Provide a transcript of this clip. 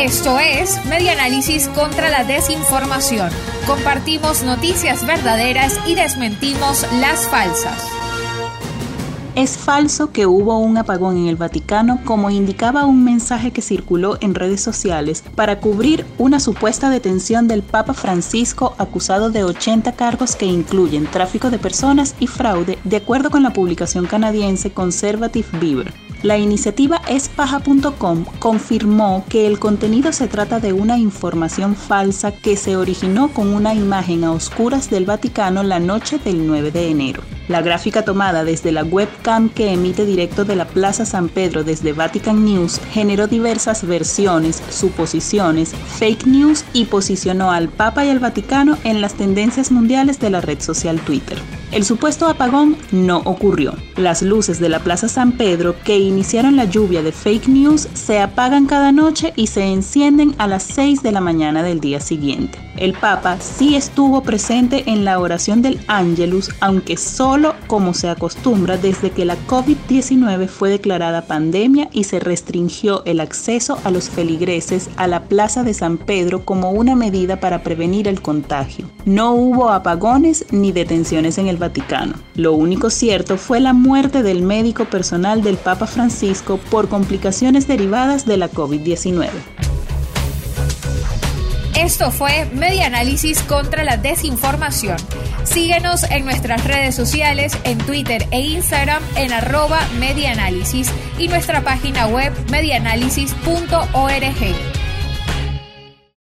Esto es Medianálisis contra la desinformación. Compartimos noticias verdaderas y desmentimos las falsas. Es falso que hubo un apagón en el Vaticano como indicaba un mensaje que circuló en redes sociales para cubrir una supuesta detención del Papa Francisco acusado de 80 cargos que incluyen tráfico de personas y fraude, de acuerdo con la publicación canadiense Conservative Beaver. La iniciativa espaja.com confirmó que el contenido se trata de una información falsa que se originó con una imagen a oscuras del Vaticano la noche del 9 de enero. La gráfica tomada desde la webcam que emite directo de la Plaza San Pedro desde Vatican News generó diversas versiones, suposiciones, fake news y posicionó al Papa y al Vaticano en las tendencias mundiales de la red social Twitter. El supuesto apagón no ocurrió. Las luces de la Plaza San Pedro que iniciaron la lluvia de fake news se apagan cada noche y se encienden a las 6 de la mañana del día siguiente. El Papa sí estuvo presente en la oración del Angelus, aunque solo como se acostumbra desde que la COVID-19 fue declarada pandemia y se restringió el acceso a los feligreses a la Plaza de San Pedro como una medida para prevenir el contagio. No hubo apagones ni detenciones en el Vaticano. Lo único cierto fue la muerte del médico personal del Papa Francisco por complicaciones derivadas de la COVID-19. Esto fue Media Análisis contra la Desinformación. Síguenos en nuestras redes sociales, en Twitter e Instagram en arroba medianálisis y nuestra página web medianálisis.org.